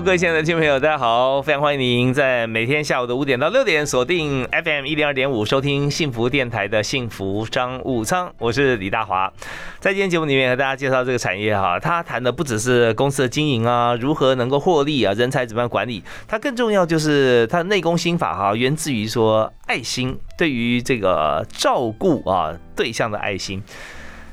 各位亲爱的听众朋友，大家好，非常欢迎您在每天下午的五点到六点锁定 FM 一零二点五收听幸福电台的幸福商务舱，我是李大华。在今天节目里面和大家介绍这个产业哈，他谈的不只是公司的经营啊，如何能够获利啊，人才怎么样管理，它更重要就是它的内功心法哈，源自于说爱心，对于这个照顾啊对象的爱心，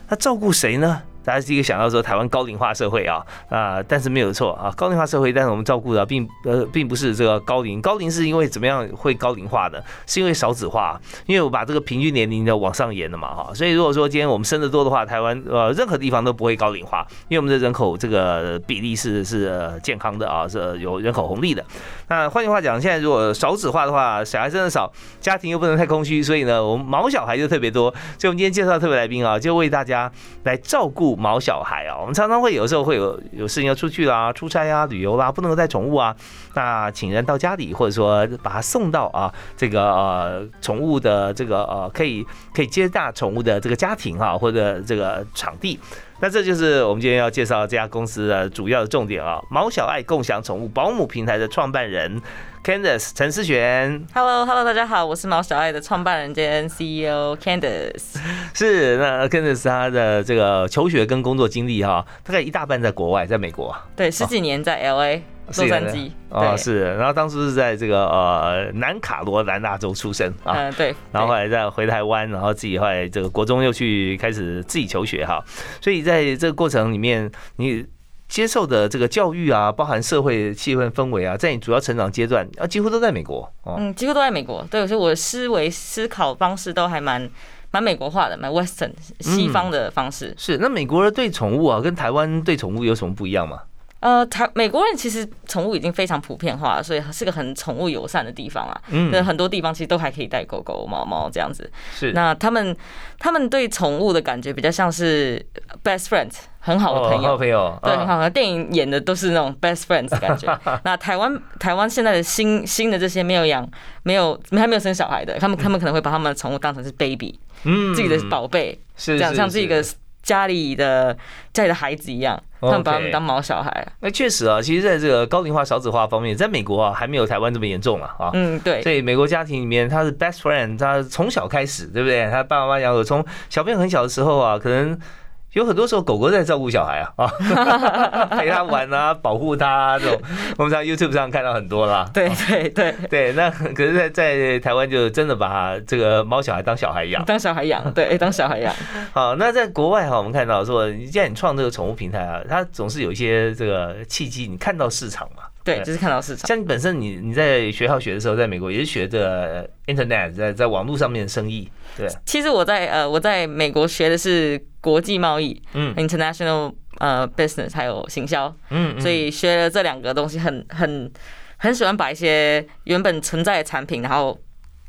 那照顾谁呢？大家第一个想到说台湾高龄化社会啊啊，但是没有错啊，高龄化社会，但是我们照顾的并呃并不是这个高龄，高龄是因为怎么样会高龄化的？是因为少子化，因为我把这个平均年龄的往上延了嘛哈，所以如果说今天我们生的多的话，台湾呃任何地方都不会高龄化，因为我们的人口这个比例是是健康的啊，是有人口红利的。那换句话讲，现在如果少子化的话，小孩真的少，家庭又不能太空虚，所以呢，我们毛小孩就特别多。所以我们今天介绍特别来宾啊，就为大家来照顾。毛小孩啊，我们常常会有时候会有有事情要出去啦、出差啊、旅游啦，不能够带宠物啊，那请人到家里，或者说把它送到啊这个呃宠物的这个呃可以可以接纳宠物的这个家庭啊，或者这个场地。那这就是我们今天要介绍这家公司的主要的重点啊，毛小爱共享宠物保姆平台的创办人 Candice 陈思璇。Hello，Hello，大家好，我是毛小爱的创办人兼 CEO Candice。是，那 Candice 他的这个求学跟工作经历哈，大概一大半在国外，在美国。对，十几年在 LA。洛杉矶哦，是，然后当初是在这个呃南卡罗来纳州出生啊，嗯对，然后后来再回台湾，然后自己后来这个国中又去开始自己求学哈，所以在这个过程里面，你接受的这个教育啊，包含社会气氛氛围啊，在你主要成长阶段啊，几乎都在美国哦，嗯，几乎都在美国，对，所以我的思维思考方式都还蛮蛮美国化的，蛮 Western 西方的方式。是，那美国人对宠物啊，跟台湾对宠物有什么不一样吗？呃，台美国人其实宠物已经非常普遍化了，所以是个很宠物友善的地方啊。嗯，那很多地方其实都还可以带狗狗、猫猫这样子。是，那他们他们对宠物的感觉比较像是 best friends，很好的朋友。好朋友。对，很好的电影演的都是那种 best friends 的感觉。那台湾台湾现在的新新的这些没有养、没有还没有生小孩的，他们他们可能会把他们的宠物当成是 baby，嗯，自己的宝贝，是这样像是一个家里的家里的孩子一样。他们把他们当毛小孩。那确实啊，其实在这个高龄化、少子化方面，在美国啊，还没有台湾这么严重了啊。嗯，对。所以美国家庭里面，他是 best friend，他从小开始，对不对？他爸爸妈妈从小朋友很小的时候啊，可能。有很多时候，狗狗在照顾小孩啊，啊，陪他玩啊，保护他这种，我们在 YouTube 上看到很多啦。对对对对，那 可是，在在台湾就真的把这个猫小孩当小孩养，当小孩养，对，当小孩养。好，那在国外哈，我们看到说，既然你创这个宠物平台啊，它总是有一些这个契机，你看到市场嘛。对，就是看到市场。像你本身，你你在学校学的时候，在美国也是学的 Internet，在在网络上面的生意。对，其实我在呃我在美国学的是国际贸易，嗯，International 呃 Business 还有行销，嗯，所以学了这两个东西，很很很喜欢把一些原本存在的产品，然后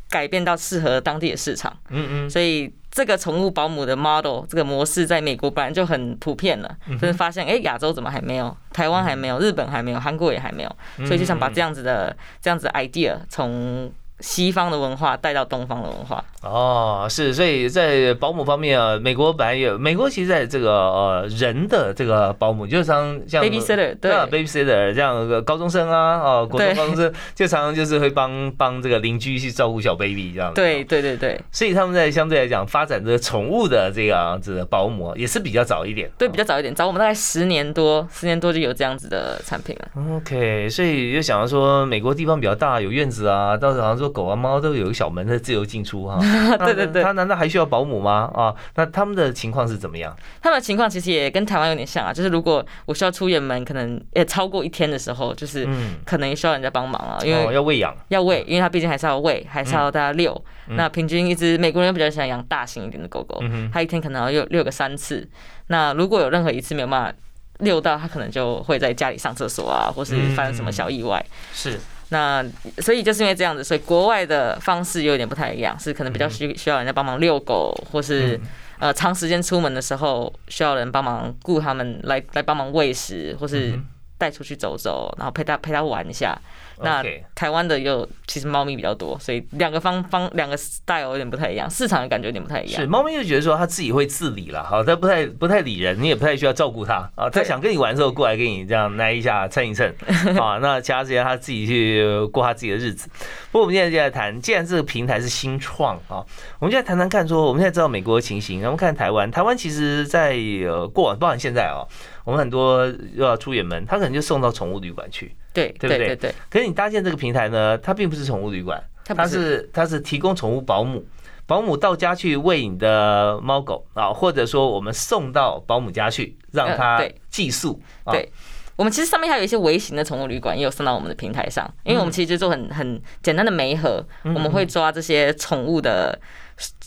改变到适合当地的市场，嗯嗯，所以。这个宠物保姆的 model 这个模式在美国本来就很普遍了，就是发现哎，亚洲怎么还没有？台湾还没有，日本还没有，韩国也还没有，所以就想把这样子的这样子 idea 从。西方的文化带到东方的文化。哦，是，所以在保姆方面啊，美国本来有，美国其实在这个呃人的这个保姆，就常像 babysitter，对。啊，babysitter 这样的高中生啊，哦，国中高中生就常常就是会帮帮这个邻居去照顾小 baby 这样，对对对对，所以他们在相对来讲发展这个宠物的这样子的保姆也是比较早一点，对，比较早一点，早我们大概十年多，十年多就有这样子的产品了。OK，所以就想要说美国地方比较大，有院子啊，到时候好像说。狗啊猫都有个小门的自由进出哈，对对对，它难道还需要保姆吗？啊，那他们的情况是怎么样？他们的情况其实也跟台湾有点像啊，就是如果我需要出远门，可能也超过一天的时候，就是可能需要人家帮忙啊，因为要喂养，要喂，因为它毕竟还是要喂，还是要大家遛。那平均一只美国人比较喜欢养大型一点的狗狗，它一天可能要遛遛个三次。那如果有任何一次没有办法。遛到它可能就会在家里上厕所啊，或是发生什么小意外。是。那所以就是因为这样子，所以国外的方式有点不太一样，是可能比较需需要人家帮忙遛狗，或是呃长时间出门的时候需要人帮忙雇他们来来帮忙喂食，或是带出去走走，然后陪他陪他玩一下。那台湾的又其实猫咪比较多，所以两个方方两个 style 有点不太一样，市场的感觉有点不太一样。是猫咪就觉得说它自己会自理了，好，它不太不太理人，你也不太需要照顾它 啊。它想跟你玩的时候过来跟你这样来一下蹭一蹭 啊。那其他时间它自己去过它自己的日子。不过我们现在就在谈，既然这个平台是新创啊，我们现在谈谈看说，我们现在知道美国的情形，然后看台湾，台湾其实在呃过往，包含现在啊，我们很多又要出远门，他可能就送到宠物旅馆去。对对不对？对。可是你搭建这个平台呢，它并不是宠物旅馆，它是它是提供宠物保姆，保姆到家去喂你的猫狗啊，或者说我们送到保姆家去让它寄宿。对，我们其实上面还有一些微型的宠物旅馆也有送到我们的平台上，因为我们其实就做很很简单的媒合，我们会抓这些宠物的。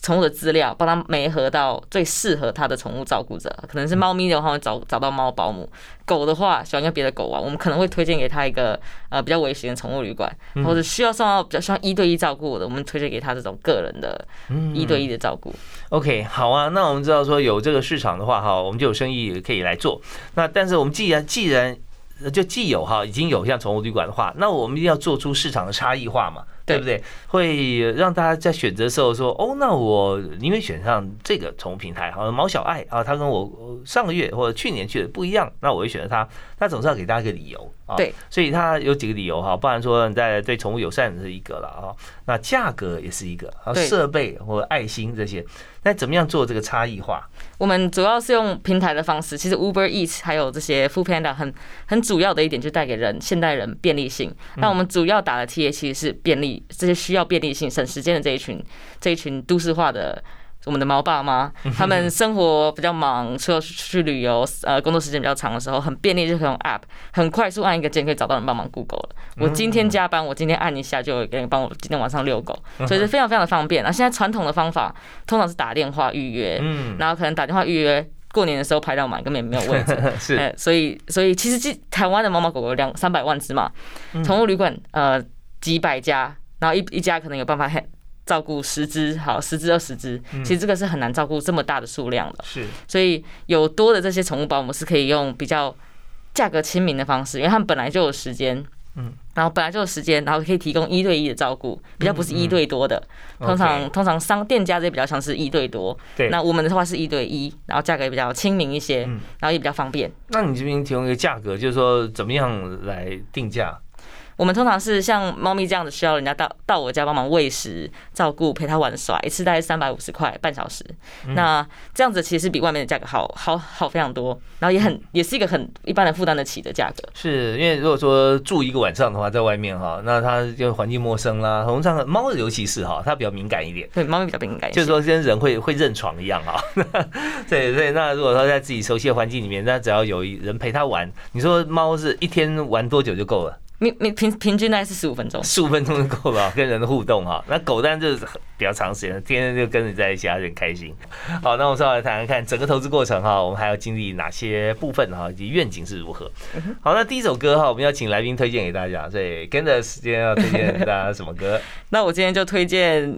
宠物的资料，帮他媒合到最适合他的宠物照顾者，可能是猫咪的话，会找找到猫保姆；狗的话，喜欢跟别的狗玩，我们可能会推荐给他一个呃比较危险的宠物旅馆，或者需要送到比较需要一对一照顾的，我们推荐给他这种个人的一对一的照顾。OK，好啊，那我们知道说有这个市场的话，哈，我们就有生意可以来做。那但是我们既然既然就既有哈已经有像宠物旅馆的话，那我们一定要做出市场的差异化嘛。对不对？会让大家在选择的时候说：“哦，那我因为选上这个宠物平台，好像毛小爱啊，他跟我上个月或者去年去的不一样，那我会选择他。他总是要给大家一个理由啊。对，所以他有几个理由哈，不然说你在对宠物友善是一个了啊，那价格也是一个，啊，设备或爱心这些。”那怎么样做这个差异化？我们主要是用平台的方式。其实 Uber Eats 还有这些 Food Panda 很很主要的一点，就带给人现代人便利性。那我们主要打的 TA 其实是便利，这些需要便利性、省时间的这一群这一群都市化的。我们的猫爸妈，他们生活比较忙，除了去旅游，呃，工作时间比较长的时候，很便利，就可以用 App，很快速按一个键可以找到人帮忙雇狗了。我今天加班，我今天按一下就有人帮我今天晚上遛狗，所以是非常非常的方便。那现在传统的方法通常是打电话预约，嗯，然后可能打电话预约，过年的时候排到满，根本没有位置。是，所以所以其实这台湾的猫猫狗狗两三百万只嘛，宠物旅馆呃几百家，然后一一家可能有办法照顾十只，好十只二十只，其实这个是很难照顾这么大的数量的。是，所以有多的这些宠物保姆是可以用比较价格亲民的方式，因为他们本来就有时间，嗯，然后本来就有时间，然后可以提供一对一的照顾，比较不是一对多的。通常通常商店家这些比较像是一对多，对。那我们的话是一对一，然后价格也比较亲民一些，然后也比较方便。那你这边提供一个价格，就是说怎么样来定价？我们通常是像猫咪这样子，需要人家到到我家帮忙喂食、照顾、陪它玩耍，一次大概三百五十块半小时。那这样子其实比外面的价格好好好非常多，然后也很也是一个很一般人负担得起的价格。是因为如果说住一个晚上的话，在外面哈，那它就环境陌生啦。通常猫尤其是哈，它比较敏感一点。对，猫咪比较敏感，就是说跟人会会认床一样哈。对 对，那如果说在自己熟悉的环境里面，那只要有人陪它玩，你说猫是一天玩多久就够了？平平平平均大概是十五分钟，十五分钟就够了，跟人的互动哈。那狗当然就是比较长时间，天天就跟你在一起，还是很开心。好，那我们稍微谈谈看整个投资过程哈，我们还要经历哪些部分哈，以及愿景是如何。好，那第一首歌哈，我们要请来宾推荐给大家，所以跟着时间要推荐大家什么歌？那我今天就推荐。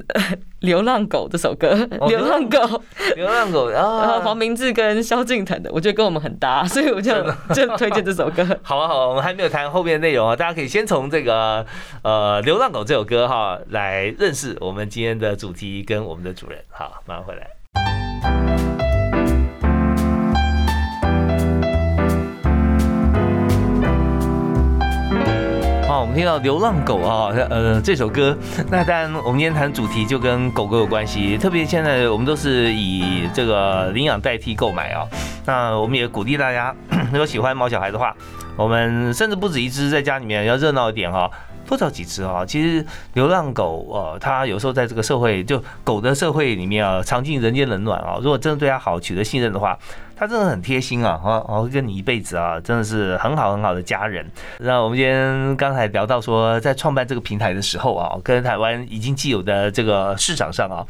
流浪狗这首歌，流浪狗，流浪狗，然后 黄明志跟萧敬腾的，我觉得跟我们很搭，所以我就就推荐这首歌。好啊，好啊，我们还没有谈后面的内容啊，大家可以先从这个呃流浪狗这首歌哈来认识我们今天的主题跟我们的主人。好，马上回来。我们听到流浪狗啊，呃，这首歌，那当然，我们今天谈主题就跟狗狗有关系，特别现在我们都是以这个领养代替购买啊，那我们也鼓励大家，如果喜欢毛小孩的话，我们甚至不止一只，在家里面要热闹一点哈。多找几只啊！其实流浪狗呃，它有时候在这个社会，就狗的社会里面啊，尝尽人间冷暖啊。如果真的对它好，取得信任的话，它真的很贴心啊，啊，会跟你一辈子啊，真的是很好很好的家人。那我们今天刚才聊到说，在创办这个平台的时候啊，跟台湾已经既有的这个市场上啊，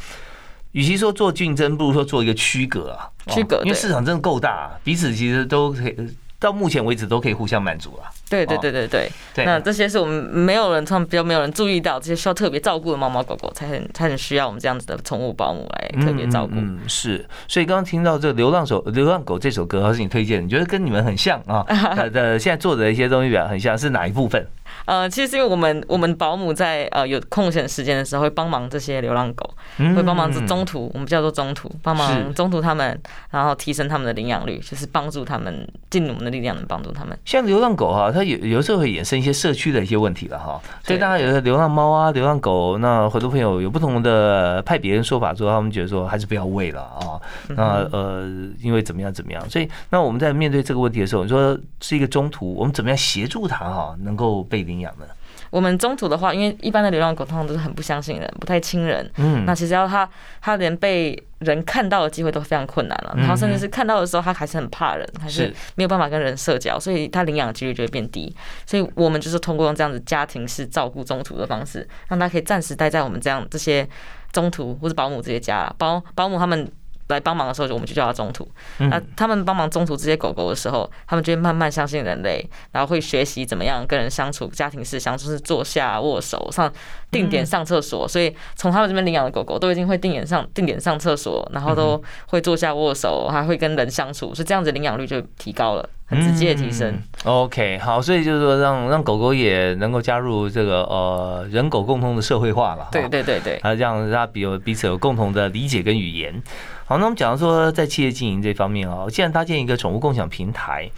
与其说做竞争，不如说做一个区隔啊，区隔，因为市场真的够大，彼此其实都可以。到目前为止都可以互相满足了。对对对对对，那这些是我们没有人，他们比较没有人注意到，这些需要特别照顾的猫猫狗狗，才很才很需要我们这样子的宠物保姆来特别照顾。嗯，是。所以刚刚听到这《流浪手流浪狗》这首歌，还是你推荐？你觉得跟你们很像啊？呃，现在做的一些东西比较很像，是哪一部分？呃，其实是因为我们我们保姆在呃有空闲时间的时候会帮忙这些流浪狗，会帮忙中途，我们叫做中途，帮忙中途他们，然后提升他们的领养率，就是帮助他们进我们的力量能帮助他们。像流浪狗哈，它有有时候会衍生一些社区的一些问题了哈，所以大家有的流浪猫啊、流浪狗，那很多朋友有不同的派别人说法，说他们觉得说还是不要喂了啊，那呃因为怎么样怎么样，所以那我们在面对这个问题的时候，你说是一个中途，我们怎么样协助它哈，能够被领养呢？我们中途的话，因为一般的流浪狗通常都是很不相信人，不太亲人。嗯，那其实要它，它连被人看到的机会都非常困难了。然后甚至是看到的时候，它还是很怕人，还是没有办法跟人社交，所以它领养的几率就会变低。所以我们就是通过用这样子家庭式照顾中途的方式，让它可以暂时待在我们这样这些中途或者保姆这些家，保保姆他们。来帮忙的时候，我们就叫它中途。那他们帮忙中途这些狗狗的时候，他们就会慢慢相信人类，然后会学习怎么样跟人相处，家庭式相处是坐下握手上定点上厕所。所以从他们这边领养的狗狗都已经会定点上定点上厕所，然后都会坐下握手，还会跟人相处，所以这样子领养率就提高了，很直接的提升。OK，好，所以就是说让让狗狗也能够加入这个呃人狗共通的社会化了。对对对对，还这样让彼彼此有共同的理解跟语言。好，那我们讲说在企业经营这方面啊，既然搭建一个宠物共享平台，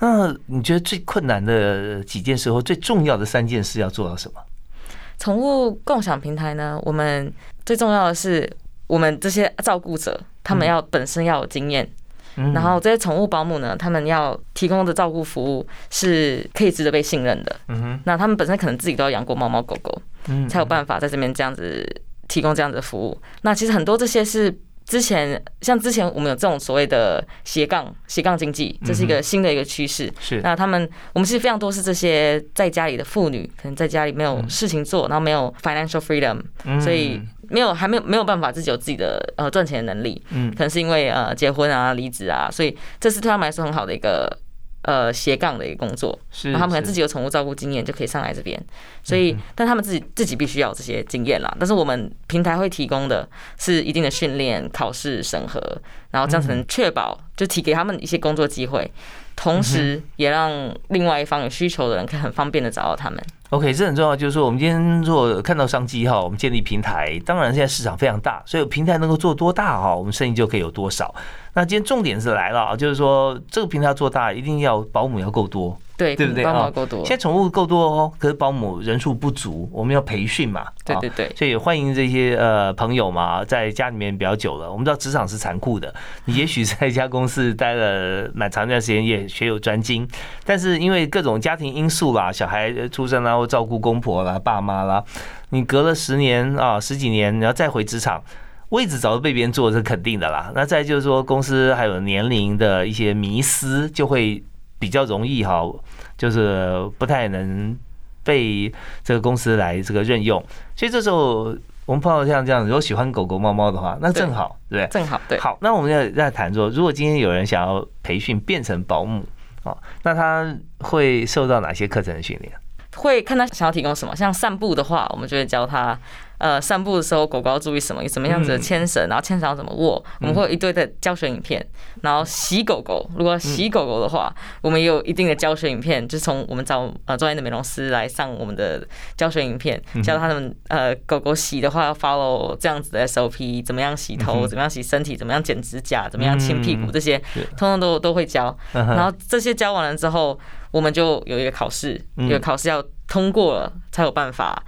那你觉得最困难的几件事或最重要的三件事要做到什么？宠物共享平台呢？我们最重要的是，我们这些照顾者他们要本身要有经验，然后这些宠物保姆呢，他们要提供的照顾服务是可以值得被信任的。嗯哼，那他们本身可能自己都要养过猫猫狗狗，嗯，才有办法在这边这样子提供这样子的服务。那其实很多这些是。之前像之前我们有这种所谓的斜杠斜杠经济，这是一个新的一个趋势。是那他们我们其实非常多是这些在家里的妇女，可能在家里没有事情做，然后没有 financial freedom，所以没有还没有没有办法自己有自己的呃赚钱的能力。嗯，可能是因为呃结婚啊离职啊，所以这是对他们来说很好的一个。呃，斜杠的一个工作，是他们可能自己有宠物照顾经验，就可以上来这边。所以，但他们自己自己必须要这些经验啦。但是我们平台会提供的是一定的训练、考试审核，然后这样才能确保，就提给他们一些工作机会，同时也让另外一方有需求的人可以很方便的找到他们。OK，这很重要，就是说我们今天做看到商机哈，我们建立平台，当然现在市场非常大，所以平台能够做多大哈，我们生意就可以有多少。那今天重点是来了，就是说这个平台做大，一定要保姆要够多，对对不对啊？够多。现在宠物够多哦，可是保姆人数不足，我们要培训嘛。对对对。所以欢迎这些呃朋友嘛，在家里面比较久了，我们知道职场是残酷的，你也许在一家公司待了蛮长一段时间，也学有专精，但是因为各种家庭因素啦，小孩出生啦，或照顾公婆啦、爸妈啦，你隔了十年啊十几年，然后再回职场。位置早就被别人坐是肯定的啦。那再就是说，公司还有年龄的一些迷思，就会比较容易哈，就是不太能被这个公司来这个任用。所以这时候我们碰到像这样，如果喜欢狗狗、猫猫的话，那正好，对不对？正好，对。好，那我们要在谈说，如果今天有人想要培训变成保姆啊，那他会受到哪些课程的训练？会看他想要提供什么。像散步的话，我们就会教他。呃，散步的时候狗狗要注意什么？什么样子的牵绳？然后牵绳要怎么握？我们会有一堆的教学影片。然后洗狗狗，如果洗狗狗的话，我们也有一定的教学影片，就从我们找呃专业的美容师来上我们的教学影片，教他们呃狗狗洗的话要 follow 这样子的 SOP，怎么样洗头，怎么样洗身体，怎么样剪指甲，怎么样亲屁股，这些通通都都会教。然后这些教完了之后，我们就有一个考试，有个考试要通过了才有办法。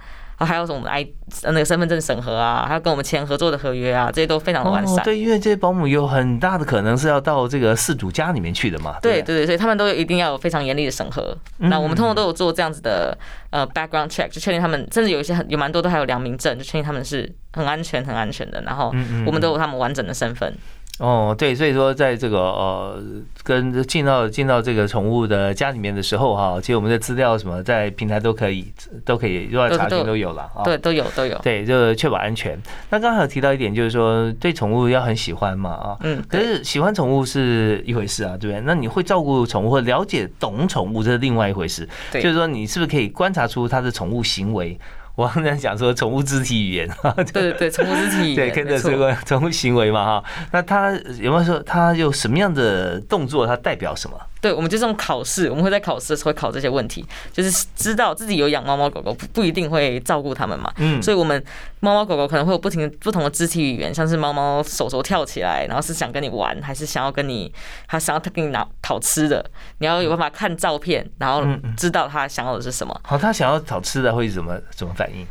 还有什么 I 那个身份证审核啊，还有跟我们签合作的合约啊，这些都非常的完善。对，因为这些保姆有很大的可能是要到这个事主家里面去的嘛。对对对，所以他们都一定要有非常严厉的审核。那我们通常都有做这样子的呃 background check，就确定他们，甚至有一些很有蛮多都还有良民证，就确定他们是很安全很安全的。然后我们都有他们完整的身份。哦，对，所以说在这个呃，跟进到进到这个宠物的家里面的时候哈，其实我们的资料什么在平台都可以都可以，用查询都有了啊。对，都有都有。对，就确保安全。那刚才有提到一点，就是说对宠物要很喜欢嘛啊。嗯。可是喜欢宠物是一回事啊，对不对？那你会照顾宠物或了解懂宠物，这是另外一回事。对。就是说，你是不是可以观察出它的宠物行为？我刚才讲说宠物肢体语言，对对对，宠物肢体语言，对，跟着这个宠物行为嘛哈。那它有没有说它有什么样的动作，它代表什么？对，我们就这种考试，我们会在考试的时候会考这些问题，就是知道自己有养猫猫狗狗，不不一定会照顾它们嘛。嗯，所以我们猫猫狗狗可能会有不停不同的肢体语言，像是猫猫手手跳起来，然后是想跟你玩，还是想要跟你，它想要它给你拿讨吃的，你要有办法看照片，然后知道它想要的是什么。好，它想要讨吃的会怎么怎么反应？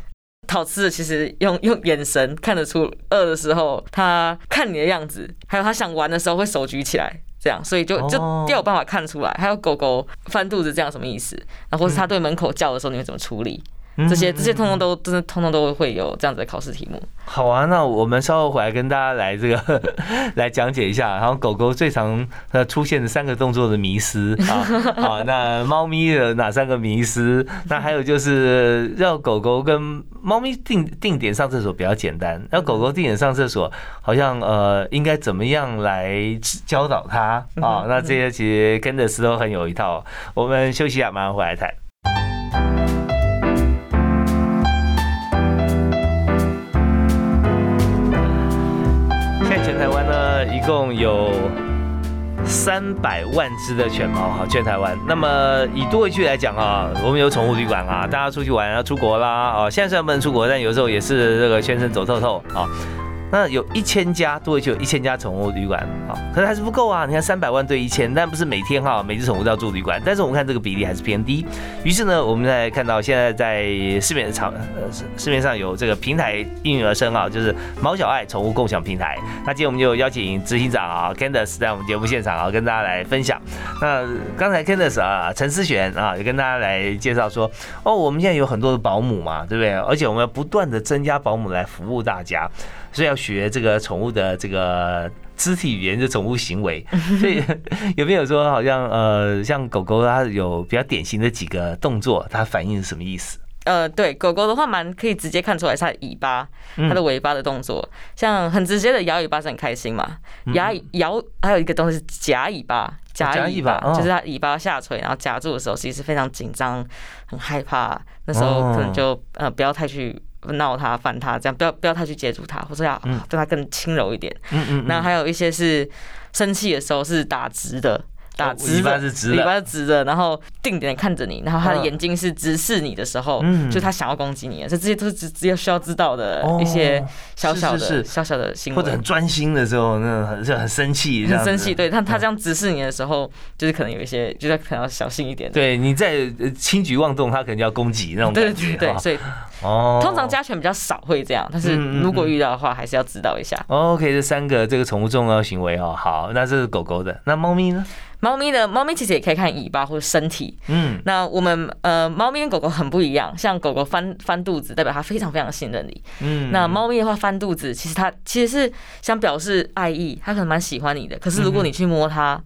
讨吃的其实用用眼神看得出，饿的时候它看你的样子，还有它想玩的时候会手举起来。这样，所以就就要有办法看出来。还有狗狗翻肚子这样什么意思？然后是它对门口叫的时候，你会怎么处理？这些这些通通都真的通通都会有这样子的考试题目。好啊，那我们稍后回来跟大家来这个 来讲解一下，然后狗狗最常呃出现的三个动作的迷失啊，好，那猫咪的哪三个迷失？那还有就是让狗狗跟猫咪定定点上厕所比较简单，那狗狗定点上厕所好像呃应该怎么样来教导它啊？那这些其实跟的时候很有一套。我们休息一下，马上回来谈。共有三百万只的犬猫哈，全台湾。那么以多一句来讲啊，我们有宠物旅馆啊，大家出去玩要出国啦啊，现在虽然不能出国，但有时候也是这个全身走透透啊。那有一千家，多就有一千家宠物旅馆啊，可是还是不够啊！你看三百万对一千，但不是每天哈，每只宠物都要住旅馆。但是我们看这个比例还是偏低。于是呢，我们在看到现在在市面上，呃，市面上有这个平台应运而生啊，就是毛小爱宠物共享平台。那今天我们就邀请执行长啊，Candice 在我们节目现场啊，跟大家来分享。那刚才 Candice 啊，陈思璇啊，也跟大家来介绍说，哦，我们现在有很多的保姆嘛，对不对？而且我们要不断的增加保姆来服务大家。所以要学这个宠物的这个肢体语言的宠物行为，所以 有没有说好像呃，像狗狗它有比较典型的几个动作，它反应是什么意思？呃，对，狗狗的话蛮可以直接看出来它的尾巴、它的尾巴的动作，像很直接的摇尾巴是很开心嘛，摇摇还有一个东西是夹尾巴，夹尾巴就是它尾巴下垂，然后夹住的时候其实非常紧张、很害怕，那时候可能就呃不要太去。闹他、烦他，这样不要不要太去接触他，或者要对他更轻柔一点。嗯嗯。那还有一些是生气的时候是打直的。打尾巴是直的，尾巴是直的，然后定点看着你，然后他的眼睛是直视你的时候，嗯就他想要攻击你，所以这些都是只只有需要知道的一些小小的、小小的行为，或者很专心的时候，那很就很生气，很生气。对但他这样直视你的时候，就是可能有一些，就是可能要小心一点。对你在轻举妄动，他可能就要攻击那种感觉。对对，所以哦，通常家犬比较少会这样，但是如果遇到的话，还是要知道一下。OK，这三个这个宠物重要行为哦，好，那这是狗狗的，那猫咪呢？猫咪的猫咪其实也可以看尾巴或者身体，嗯，那我们呃猫咪跟狗狗很不一样，像狗狗翻翻肚子代表它非常非常信任你，嗯，那猫咪的话翻肚子其实它其实是想表示爱意，它可能蛮喜欢你的，可是如果你去摸它，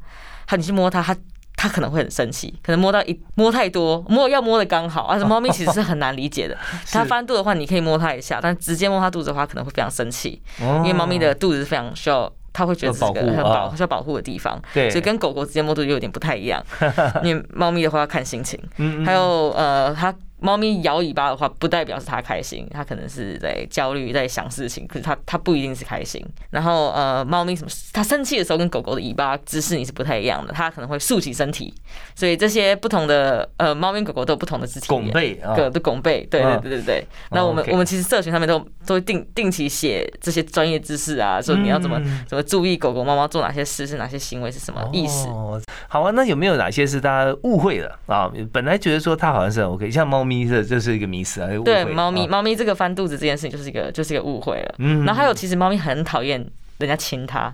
它你去摸它，它它可能会很生气，可能摸到一摸太多，摸要摸的刚好，而且猫咪其实是很难理解的，它翻肚的话你可以摸它一下，但直接摸它肚子的话可能会非常生气，因为猫咪的肚子是非常需要。它会觉得是个很保需要保护的地方，所以跟狗狗之间摸肚有点不太一样。因为猫咪的话要看心情，还有呃它。猫咪摇尾巴的话，不代表是它开心，它可能是在焦虑，在想事情。可是它它不一定是开心。然后呃，猫咪什么？它生气的时候跟狗狗的尾巴姿势你是不太一样的。它可能会竖起身体，所以这些不同的呃，猫咪狗狗都有不同的肢体。拱背啊，对，拱背，对对对对对。那我们我们其实社群上面都都会定定期写这些专业知识啊，说你要怎么怎么注意狗狗猫猫做哪些事，是哪些行为是什么意思？哦好啊，那有没有哪些是大家误会了啊？本来觉得说它好像是 OK，像猫咪。这这是一个迷思啊！对，猫咪猫咪这个翻肚子这件事情就是一个就是一个误会了。嗯，然后还有其实猫咪很讨厌人家亲它，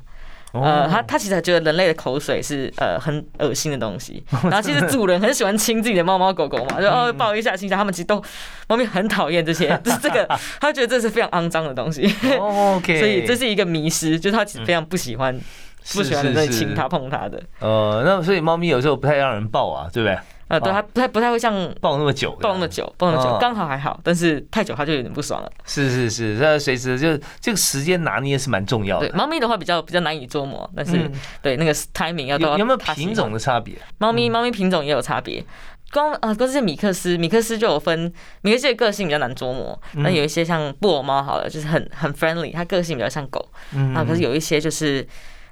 呃，它它其实觉得人类的口水是呃很恶心的东西，然后其实主人很喜欢亲自己的猫猫狗狗嘛，就哦抱一下亲一下，他们其实都猫咪很讨厌这些，就是这个，他觉得这是非常肮脏的东西，OK，所以这是一个迷失，就是他其实非常不喜欢不喜欢人类亲它碰它的。呃，那所以猫咪有时候不太让人抱啊，对不对？呃，对，它不太不太会像抱那么久，抱那么久，抱那么久，刚好还好，但是太久它就有点不爽了。是是是，它随时就这个时间拿捏是蛮重要的。对，猫咪的话比较比较难以捉摸，但是对那个 timing 要有有没有品种的差别？猫咪猫咪品种也有差别。光啊，光是米克斯，米克斯就有分，米克斯的个性比较难捉摸。那有一些像布偶猫好了，就是很很 friendly，它个性比较像狗。嗯，啊，可是有一些就是。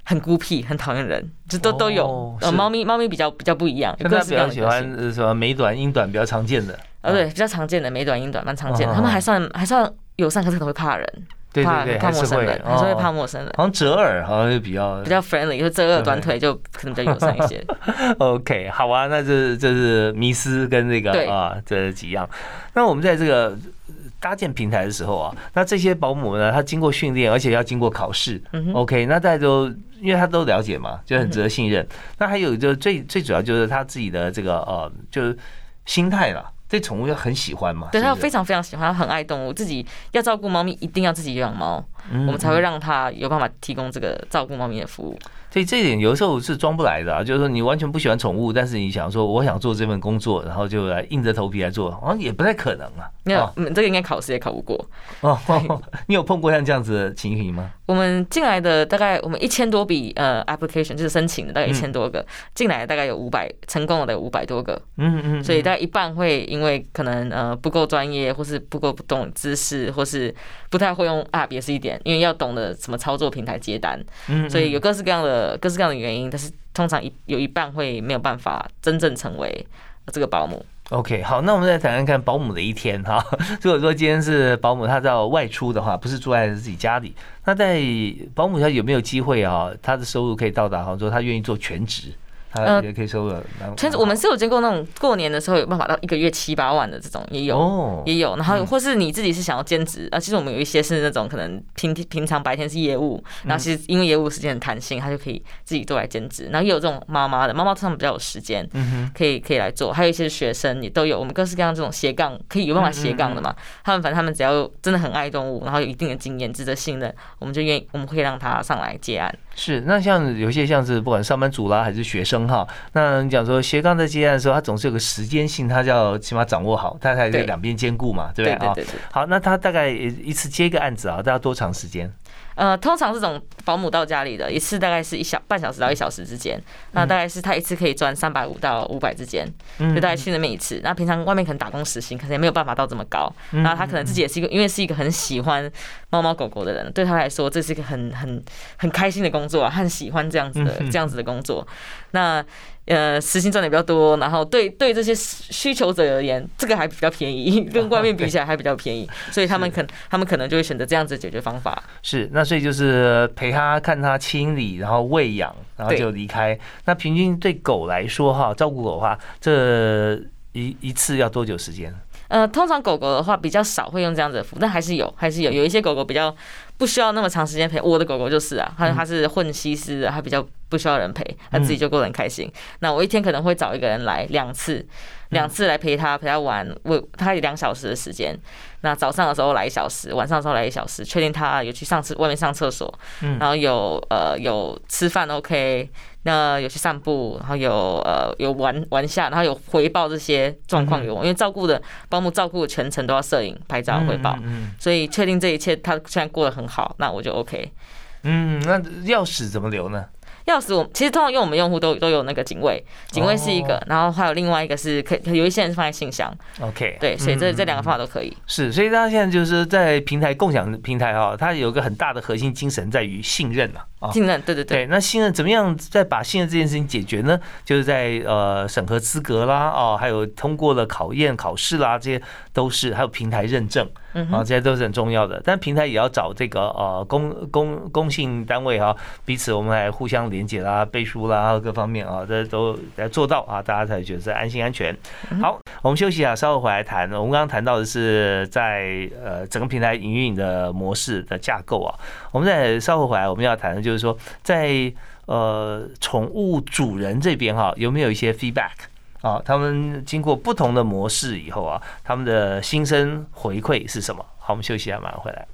很孤僻，很讨厌人，这都都有。呃，猫咪猫咪比较比较不一样，跟它比较喜欢什么美短、英短比较常见的。啊，对，比较常见的美短、英短蛮常见的。他们还算还算友善，可是可能会怕人，怕怕陌生人，还是会怕陌生人。好像折耳好像就比较比较 friendly，就折耳短腿就可能比较友善一些。OK，好啊，那这这是迷思跟这个啊这几样。那我们在这个。搭建平台的时候啊，那这些保姆呢，他经过训练，而且要经过考试，OK，那大家都因为他都了解嘛，就很值得信任。那还有就最最主要就是他自己的这个呃，就是心态啦。对宠物要很喜欢嘛？对他非常非常喜欢，他很爱动物，自己要照顾猫咪，一定要自己养猫，我们才会让他有办法提供这个照顾猫咪的服务。所以这一点有时候是装不来的啊，就是说你完全不喜欢宠物，但是你想说我想做这份工作，然后就来硬着头皮来做，好像也不太可能啊。没有，这个应该考试也考不过。哦，你有碰过像这样子的情形吗？我们进来的大概我们一千多笔呃 application 就是申请的大概一千多个，进来大概有五百成功的有五百多个。嗯嗯。所以大概一半会因为可能呃不够专业，或是不够不懂知识，或是不太会用 app 也是一点，因为要懂得什么操作平台接单。嗯。所以有各式各样的。呃，各式各样的原因，但是通常一有一半会没有办法真正成为这个保姆。OK，好，那我们再谈谈看保姆的一天哈。如果说今天是保姆，他要外出的话，不是住在自己家里，那在保姆她有没有机会啊？她的收入可以到达，好像说他愿意做全职。呃，也可以收了。其实我们是有见过那种过年的时候有办法到一个月七八万的这种也有，也有。然后或是你自己是想要兼职啊，其实我们有一些是那种可能平平常白天是业务，然后其实因为业务时间很弹性，他就可以自己做来兼职。然后也有这种妈妈的，妈妈通常比较有时间，可以可以来做。还有一些学生也都有，我们各式各样这种斜杠可以有办法斜杠的嘛。他们反正他们只要真的很爱动物，然后有一定的经验，值得信任，我们就愿意我们会让他上来接案。是，那像有些像是不管上班族啦还是学生哈，那你讲说斜杠在接案的时候，他总是有个时间性，他就要起码掌握好，他才在两边兼顾嘛，对不对啊？好，那他大概一次接一个案子啊，大概多长时间？呃，通常这种保姆到家里的一次大概是一小半小时到一小时之间，那大概是他一次可以赚三百五到五百之间，就大概去那边一次。那平常外面可能打工时薪，可能也没有办法到这么高。然后他可能自己也是一个，因为是一个很喜欢猫猫狗狗的人，对他来说这是一个很很很开心的工作，很喜欢这样子的这样子的工作。那呃，时薪赚的比较多，然后对对这些需求者而言，这个还比较便宜，跟外面比起来还比较便宜，所以他们可他们可能就会选择这样子解决方法。是，那所以就是陪他看他清理，然后喂养，然后就离开。那平均对狗来说哈，照顾狗的话，这一一次要多久时间？呃，通常狗狗的话比较少会用这样子的服，但还是有，还是有有一些狗狗比较不需要那么长时间陪。我的狗狗就是啊，它它是混西施的，它比较。不需要人陪，它自己就过得很开心。那我一天可能会找一个人来两次，两次来陪它，陪它玩。我它两小时的时间。那早上的时候来一小时，晚上的时候来一小时，确定他有去上厕外面上厕所，然后有呃有吃饭 OK，那有去散步，然后有呃有玩玩下，然后有回报这些状况给我，因为照顾的保姆照顾全程都要摄影拍照回报，所以确定这一切他现在过得很好，那我就 OK。嗯，那钥匙怎么留呢？钥匙我其实通常用我们用户都都有那个警卫，警卫是一个，然后还有另外一个是可有一些人是放在信箱。OK，对，所以这这两个方法都可以。是，所以大家现在就是在平台共享平台哈，它有个很大的核心精神在于信任呐。信任，对对对。那信任怎么样再把信任这件事情解决呢？就是在呃审核资格啦，哦，还有通过了考验考试啦，这些都是还有平台认证。啊，这些都是很重要的，但平台也要找这个呃公公公信单位哈，彼此我们来互相连接啦、背书啦各方面啊，这都来做到啊，大家才觉得安心安全。好，我们休息一下，稍后回来谈。我们刚刚谈到的是在呃整个平台营运的模式的架构啊，我们在稍后回来我们要谈的就是说，在呃宠物主人这边哈，有没有一些 feedback 啊？他们经过不同的模式以后啊，他们的心声回馈是什么？好，我们休息一下，马上回来。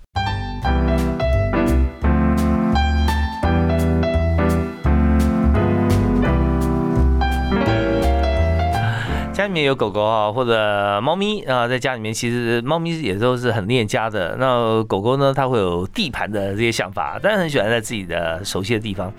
家里面有狗狗啊，或者猫咪啊，在家里面其实猫咪也都是很恋家的。那狗狗呢，它会有地盘的这些想法，当然很喜欢在自己的熟悉的地方。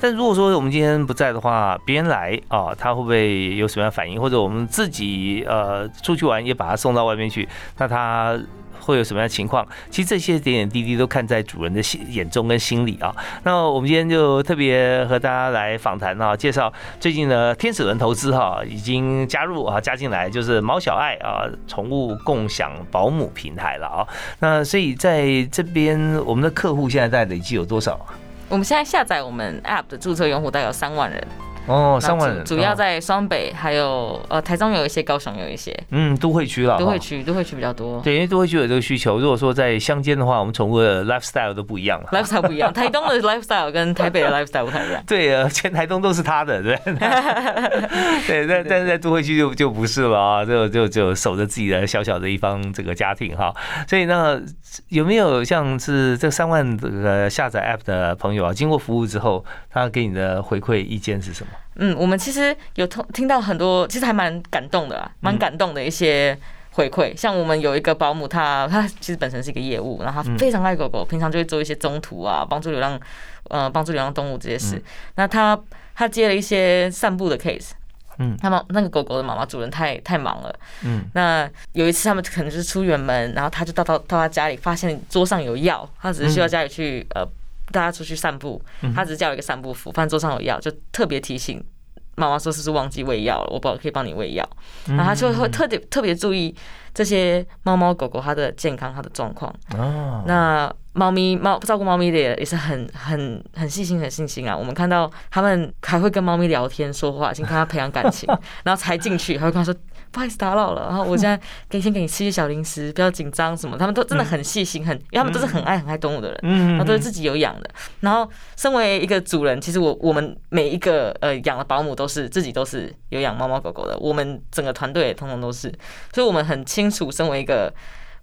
但如果说我们今天不在的话，别人来啊，他会不会有什么样反应？或者我们自己呃出去玩也把它送到外面去，那他？会有什么样的情况？其实这些点点滴滴都看在主人的心眼中跟心里啊。那我们今天就特别和大家来访谈啊，介绍最近的天使轮投资哈，已经加入啊加进来，就是毛小爱啊宠物共享保姆平台了啊。那所以在这边，我们的客户现在在累计有多少？我们现在下载我们 App 的注册用户大概有三万人。哦，三万人，主要在双北，还有呃台中有一些，高雄有一些，嗯，都会区了，都会区，都会区比较多。对，因为都会区有这个需求。如果说在乡间的话，我们宠物的 lifestyle 都不一样了，lifestyle 不一样。台东的 lifestyle 跟台北的 lifestyle 不太一样。对啊，全台东都是他的，对。对，但但是在都会区就就不是了啊，就就就守着自己的小小的一方这个家庭哈。所以那有没有像是这三万这个下载 app 的朋友啊，经过服务之后，他给你的回馈意见是什么？嗯，我们其实有听听到很多，其实还蛮感动的，蛮感动的一些回馈。像我们有一个保姆，她她其实本身是一个业务，然后她非常爱狗狗，平常就会做一些中途啊，帮助流浪呃帮助流浪动物这些事。那她她接了一些散步的 case，嗯，他们那个狗狗的妈妈主人太太忙了，嗯，那有一次他们可能就是出远门，然后他就到到到他家里，发现桌上有药，他只是需要家里去呃。大家出去散步，他只是叫一个散步服，饭桌上有药，就特别提醒妈妈说是不是忘记喂药了，我不可以帮你喂药，然后他就会特别特别注意这些猫猫狗狗它的健康、它的状况。哦，那猫咪猫照顾猫咪的也是很很很细心、很细心啊。我们看到他们还会跟猫咪聊天说话，先跟它培养感情，然后才进去还会跟他说。不好意思打扰了，然后我现在可以先给你吃些小零食，不要紧张什么。他们都真的很细心，很，因为他们都是很爱很爱动物的人，然后都是自己有养的。然后身为一个主人，其实我我们每一个呃养的保姆都是自己都是有养猫猫狗狗的，我们整个团队也通通都是，所以我们很清楚身为一个。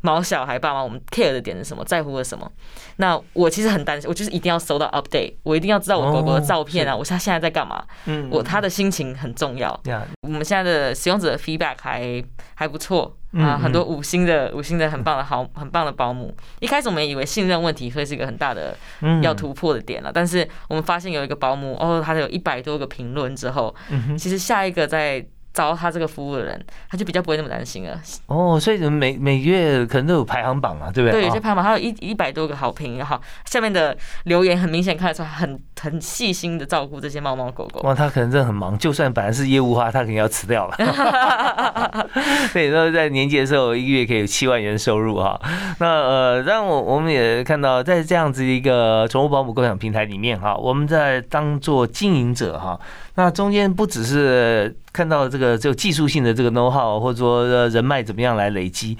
毛小孩爸妈，我们 care 的点是什么？在乎的什么？那我其实很担心，我就是一定要收到 update，我一定要知道我狗狗的照片啊，我他现在在干嘛？嗯，我他的心情很重要。我们现在的使用者的 feedback 还还不错啊，很多五星的五星的很棒的好很棒的保姆。一开始我们以为信任问题会是一个很大的要突破的点了，但是我们发现有一个保姆哦，他有一百多个评论之后，其实下一个在。找到他这个服务的人，他就比较不会那么担心了。哦，所以每每月可能都有排行榜嘛，对不对？对，有些排行榜，还有一一百多个好评，好，下面的留言很明显看得出来，很很细心的照顾这些猫猫狗狗。哇，他可能真的很忙，就算本来是业务的话，他肯定要辞掉了。对，然后在年节的时候，一个月可以有七万元收入哈。那呃，让我我们也看到，在这样子一个宠物保姆共享平台里面哈，我们在当做经营者哈。那中间不只是看到这个就技术性的这个 know how，或者说人脉怎么样来累积。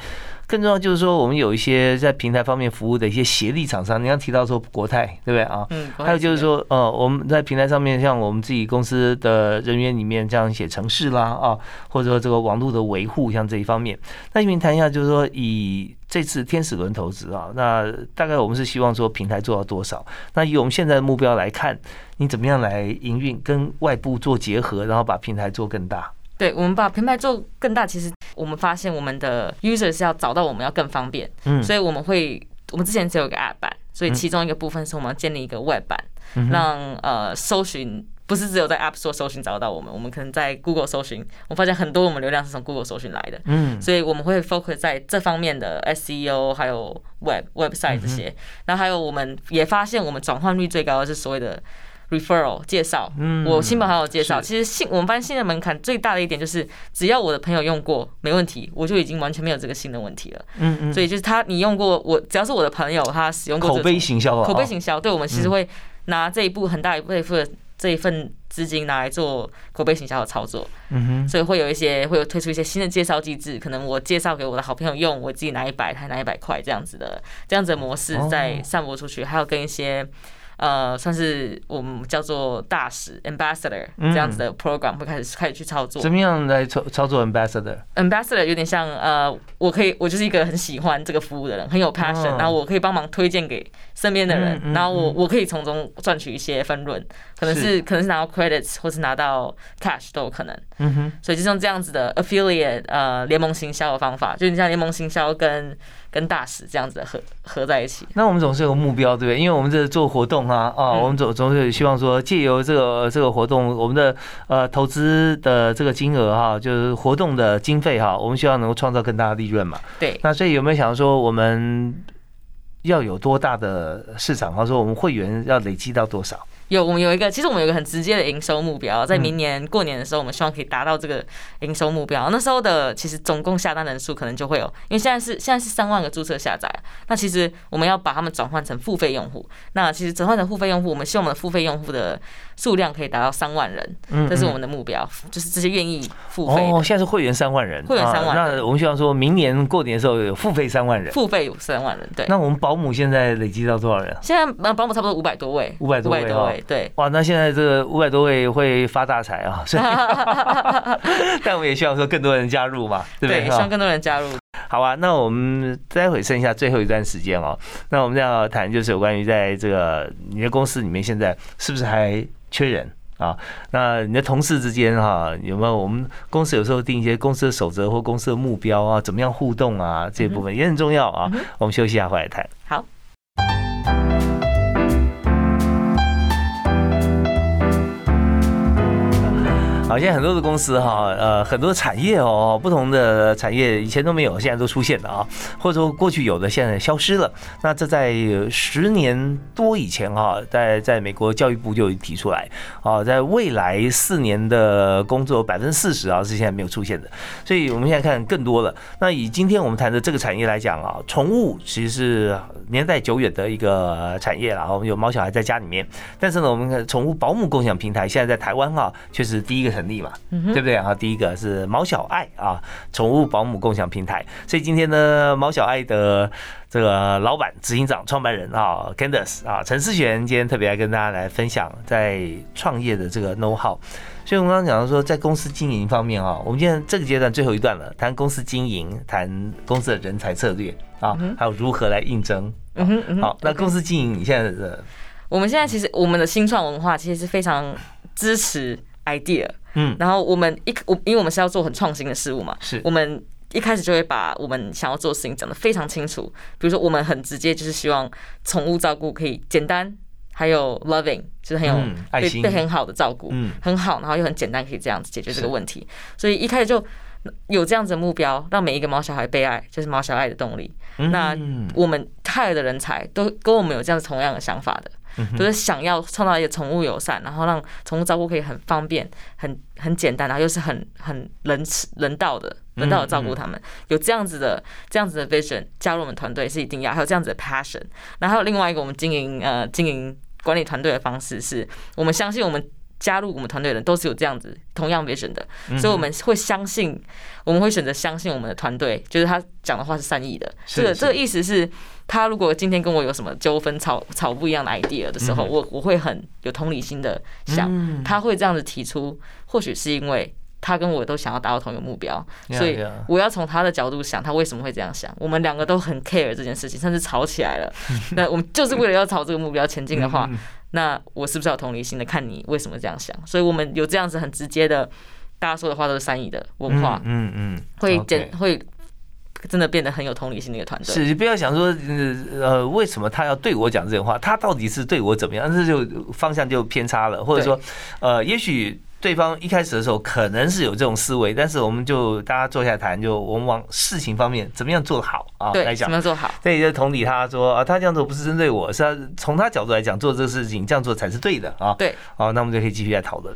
更重要就是说，我们有一些在平台方面服务的一些协力厂商，你刚提到说国泰，对不对啊？嗯。还有就是说，呃，我们在平台上面，像我们自己公司的人员里面这样写城市啦，啊，或者说这个网络的维护，像这一方面，那你们谈一下，就是说以这次天使轮投资啊，那大概我们是希望说平台做到多少？那以我们现在的目标来看，你怎么样来营运，跟外部做结合，然后把平台做更大？对，我们把平台做更大，其实我们发现我们的 user 是要找到我们要更方便，嗯，所以我们会，我们之前只有一个 app 版，所以其中一个部分是我们要建立一个 web 版，让呃搜寻不是只有在 app Store 搜寻找到我们，我们可能在 Google 搜寻，我发现很多我们流量是从 Google 搜寻来的，嗯，所以我们会 focus 在这方面的 SEO 还有 web website 这些，然后还有我们也发现我们转换率最高的是所谓的。Referral 介绍，我亲朋好友介绍，其实信我们发现信任门槛最大的一点就是，只要我的朋友用过没问题，我就已经完全没有这个信任问题了。嗯嗯，所以就是他你用过我，只要是我的朋友他使用过口碑行销啊，口碑行销，对我们其实会拿这一部很大一部分的。这一份资金拿来做口碑行销的操作。嗯哼，所以会有一些会有推出一些新的介绍机制，可能我介绍给我的好朋友用，我自己拿一百，他拿一百块这样子的这样子的模式再散播出去，还有跟一些。呃，算是我们叫做大使 （ambassador） 这样子的 program 会开始开始去操作。怎么样来操操作 ambassador？ambassador 有点像呃，我可以，我就是一个很喜欢这个服务的人，很有 passion，然后我可以帮忙推荐给身边的人，然后我我可以从中赚取一些分润，可能是可能是拿到 credits 或是拿到 cash 都有可能。嗯哼，所以就像这样子的 affiliate 呃联盟行销的方法，就你像联盟行销跟。跟大使这样子合合在一起，那我们总是有个目标，对不对？因为我们这做活动啊，啊，我们总总是希望说，借由这个这个活动，我们的呃投资的这个金额哈，就是活动的经费哈，我们希望能够创造更大的利润嘛。对。那所以有没有想说，我们要有多大的市场？或者说，我们会员要累积到多少？有，我们有一个，其实我们有一个很直接的营收目标，在明年过年的时候，我们希望可以达到这个营收目标。那时候的其实总共下单人数可能就会有，因为现在是现在是三万个注册下载，那其实我们要把他们转换成付费用户。那其实转换成付费用户，我们希望我们的付费用户的数量可以达到三万人，这是我们的目标，就是这些愿意付费。哦，现在是会员三万人，会员三万。那我们希望说明年过年的时候有付费三万人，付费有三万人。对。那我们保姆现在累积到多少人？现在保姆差不多五百多位，五百多位，对。哇，那现现在这个五百多位会发大财啊！所以，但我们也希望说更多人加入嘛，对不对？希望更多人加入。好啊，那我们待会剩下最后一段时间哦，那我们要谈就是有关于在这个你的公司里面现在是不是还缺人啊？那你的同事之间哈有没有？我们公司有时候定一些公司的守则或公司的目标啊，怎么样互动啊？这部分也很重要啊。我们休息一下，回来谈。好。好，现在很多的公司哈，呃，很多产业哦，不同的产业以前都没有，现在都出现了啊，或者说过去有的现在消失了。那这在十年多以前哈，在在美国教育部就提出来啊，在未来四年的工作百分之四十啊是现在没有出现的。所以我们现在看更多了。那以今天我们谈的这个产业来讲啊，宠物其实是年代久远的一个产业了。我们有猫小孩在家里面，但是呢，我们看宠物保姆共享平台现在在台湾哈，却是第一个。成立嘛，对不对啊？第一个是毛小爱啊，宠物保姆共享平台。所以今天呢，毛小爱的这个老板、执行长、创办人啊，Candice 啊，陈思璇今天特别来跟大家来分享在创业的这个 know how。所以我们刚刚讲到说，在公司经营方面啊，我们现在这个阶段最后一段了，谈公司经营，谈公司的人才策略啊，还有如何来应征。好，那公司经营，你现在的我们现在其实我们的新创文化其实是非常支持 idea。嗯，然后我们一我因为我们是要做很创新的事物嘛，是我们一开始就会把我们想要做的事情讲得非常清楚。比如说，我们很直接，就是希望宠物照顾可以简单，还有 loving，就是很有爱心，被很好的照顾，嗯，很好，然后又很简单，可以这样子解决这个问题。所以一开始就有这样子的目标，让每一个毛小孩被爱，就是毛小爱的动力。那我们 hire 的人才都跟我们有这样同样的想法的。就是想要创造一个宠物友善，然后让宠物照顾可以很方便、很很简单，然后又是很很人人道的、人道的照顾他们。有这样子的、这样子的 vision 加入我们团队是一定要，还有这样子的 passion。然后还有另外一个我们经营呃经营管理团队的方式是，我们相信我们。加入我们团队的人都是有这样子同样 vision 的，所以我们会相信，我们会选择相信我们的团队，就是他讲的话是善意的。这个这个意思是，他如果今天跟我有什么纠纷、吵吵不一样的 idea 的时候，我我会很有同理心的想，他会这样子提出，或许是因为他跟我都想要达到同一个目标，所以我要从他的角度想，他为什么会这样想。我们两个都很 care 这件事情，甚至吵起来了。那我们就是为了要朝这个目标前进的话。那我是不是有同理心的看你为什么这样想？所以我们有这样子很直接的，大家说的话都是善意的文化，嗯嗯，会简会真的变得很有同理心的一个团队。是，你不要想说呃，为什么他要对我讲这种话？他到底是对我怎么样？这就方向就偏差了，或者说呃，也许。对方一开始的时候可能是有这种思维，但是我们就大家坐下谈，就我们往事情方面怎么样做好啊来讲，怎么样做好？这也就同理他说啊，他这样做不是针对我，是他从他角度来讲做这个事情这样做才是对的啊。对，好，那我们就可以继续来讨论。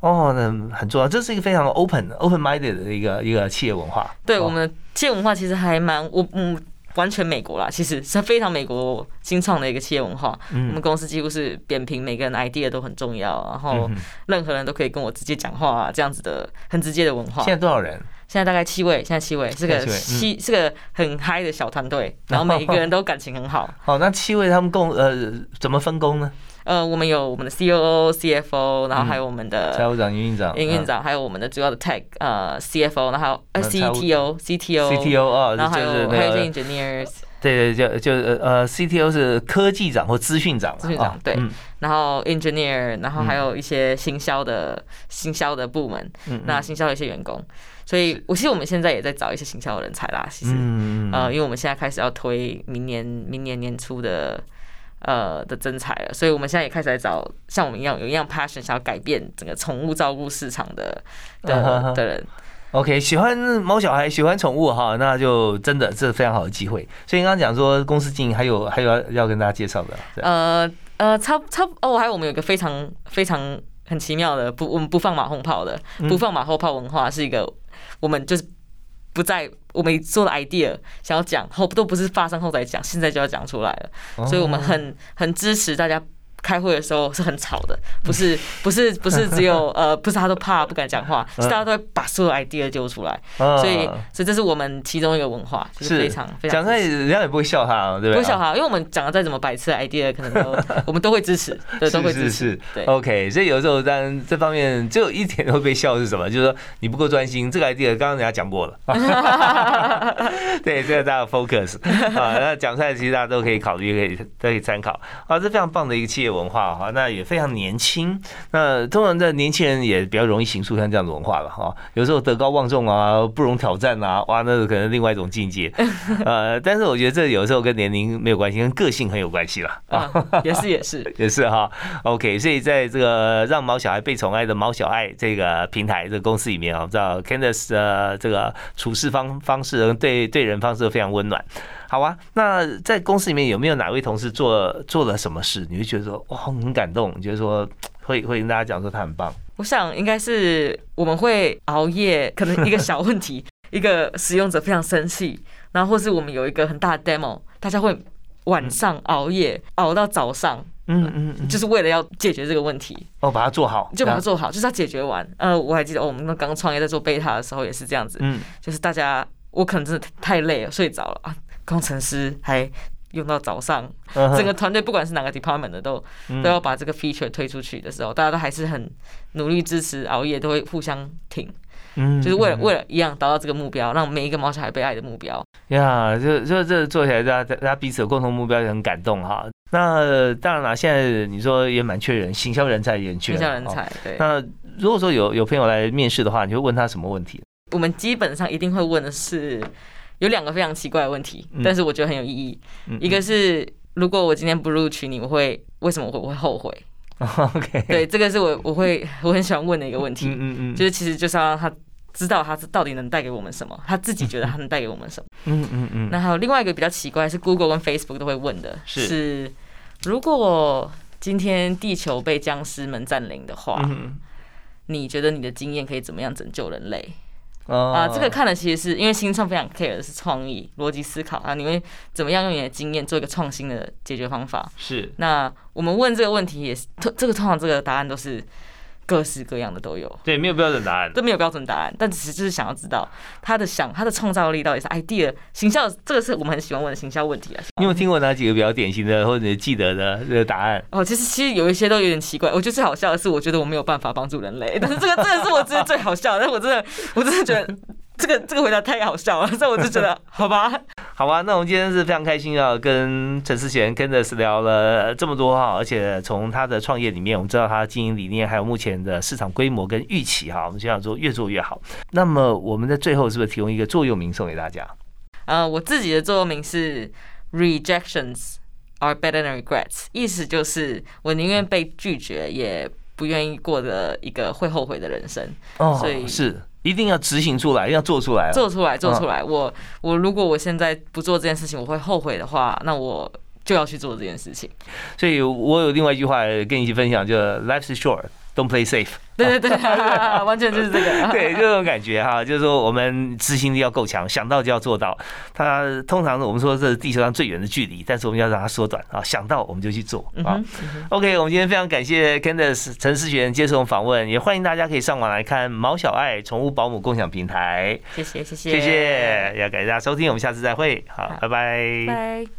哦，那很重要，这是一个非常 open open minded 的一个一个企业文化。对，我们企业文化其实还蛮我嗯。完全美国啦，其实是非常美国新创的一个企业文化。我们公司几乎是扁平，每个人 idea 都很重要，然后任何人都可以跟我直接讲话，这样子的很直接的文化。现在多少人？现在大概七位，现在七位是个七是个很嗨的小团队，然后每一个人都感情很好。哦，那七位他们共呃怎么分工呢？呃，我们有我们的 C O O、C F O，然后还有我们的财务长、营运长、营运长，还有我们的主要的 Tech 呃 C F O，然后 C T O、C T O、C T O 啊，然后还有还些 Engineers。对对，就就呃 C T O 是科技长或资讯长。资讯长对，然后 Engineer，然后还有一些行销的行销的部门，那行销的一些员工。所以，我其实我们现在也在找一些行销的人才啦。其实，呃，因为我们现在开始要推明年明年年初的。呃的真才了，所以我们现在也开始在找像我们一样有一样 passion 想要改变整个宠物照顾市场的 的的人。OK，喜欢猫小孩，喜欢宠物哈，那就真的这是非常好的机会。所以刚刚讲说公司经营还有还有要要跟大家介绍的。呃呃，差差哦，还有我们有个非常非常很奇妙的不我们不放马后炮的不放马后炮文化，是一个我们就是。不在我们做的 idea 想要讲后都不是发生后再讲，现在就要讲出来了，所以我们很很支持大家。开会的时候是很吵的，不是不是不是只有 呃，不是他都怕不敢讲话，是大家都会把所有 idea 丢出来，所以所以这是我们其中一个文化，是非常非常讲出来人家也不会笑他，对不对？不会笑他，因为我们讲的再怎么白痴 idea，可能都 我们都会支持，对，都会支持。对，OK，所以有时候当这方面只有一点会被笑是什么？就是说你不够专心，这个 idea 刚刚人家讲过了，对，这个大家 focus 啊，那讲出来其实大家都可以考虑，可以都可以参考啊，这非常棒的一个企业。文化哈，那也非常年轻。那通常在年轻人也比较容易形塑像这样的文化了哈。有时候德高望重啊，不容挑战啊，哇，那是可能另外一种境界。呃，但是我觉得这有时候跟年龄没有关系，跟个性很有关系了啊。也是也是 也是哈。OK，所以在这个让毛小孩被宠爱的毛小爱这个平台这个公司里面啊，我们知道 Candice 的这个处事方方式对对人方式都非常温暖。好啊，那在公司里面有没有哪位同事做做了什么事，你会觉得说哇很感动，就是说 会会跟大家讲说他很棒？我想应该是我们会熬夜，可能一个小问题，一个使用者非常生气，然后或是我们有一个很大的 demo，大家会晚上熬夜熬到早上，嗯嗯，就是为了要解决这个问题哦，把它做好，就把它做好，就是要解决完。呃，我还记得哦我们那刚创业在做 beta 的时候也是这样子，嗯，就是大家我可能真的太累了，睡着了啊。工程师还用到早上，整个团队不管是哪个 department 的，都都要把这个 feature 推出去的时候，大家都还是很努力支持，熬夜都会互相挺，嗯，就是为了为了一样达到这个目标，让每一个毛小孩被爱的目标。呀，就就这做起来，大家大家彼此有共同目标，也很感动哈。那当然了，现在你说也蛮缺人，行销人才也缺，行销人才。对。那如果说有有朋友来面试的话，你会问他什么问题？我们基本上一定会问的是。有两个非常奇怪的问题，但是我觉得很有意义。一个是，如果我今天不录取你，我会为什么会我会后悔？OK，对，这个是我我会我很喜欢问的一个问题。嗯嗯就是其实就是要让他知道他是到底能带给我们什么，他自己觉得他能带给我们什么。嗯嗯嗯。那还有另外一个比较奇怪，是 Google 跟 Facebook 都会问的，是如果今天地球被僵尸们占领的话，你觉得你的经验可以怎么样拯救人类？啊，这个看的其实是因为新创非常 care 的是创意、逻辑思考啊，你会怎么样用你的经验做一个创新的解决方法？是。那我们问这个问题也是，这个通常这个答案都是。各式各样的都有，对，没有标准答案，都没有标准答案，但只是就是想要知道他的想他的创造力到底是 idea 形象，这个是我们很喜欢问的形象问题啊。你有听过哪几个比较典型的或者记得的这个答案？哦，其实其实有一些都有点奇怪。我觉得最好笑的是，我觉得我没有办法帮助人类，但是这个真的是我觉得最好笑，但是我真的我真的觉得。这个这个回答太好笑了，所以我就觉得好吧，好吧，那我们今天是非常开心啊，跟陈思贤 Candice 聊了这么多哈，而且从他的创业里面，我们知道他的经营理念，还有目前的市场规模跟预期哈，我们就想说越做越好。那么我们在最后是不是提供一个座右铭送给大家？呃，我自己的座右铭是 Rejections are better than regrets，意思就是我宁愿被拒绝，也不愿意过的一个会后悔的人生。哦，所以是。一定要执行出来，要做出来，做出来，做出来。我我如果我现在不做这件事情，我会后悔的话，那我就要去做这件事情。所以我有另外一句话跟你一起分享，就 Life is short, don't play safe。对对对，完全就是这个。对，就这种感觉哈，就是说我们执行力要够强，想到就要做到。它通常我们说这是地球上最远的距离，但是我们要让它缩短啊，想到我们就去做啊。OK，我们今天非常感谢 Candice 陈思璇接受访问，也欢迎大家可以上网来看毛小爱宠物保姆共享平台。谢谢谢谢谢谢，也感谢大家收听，我们下次再会，好，拜拜。拜。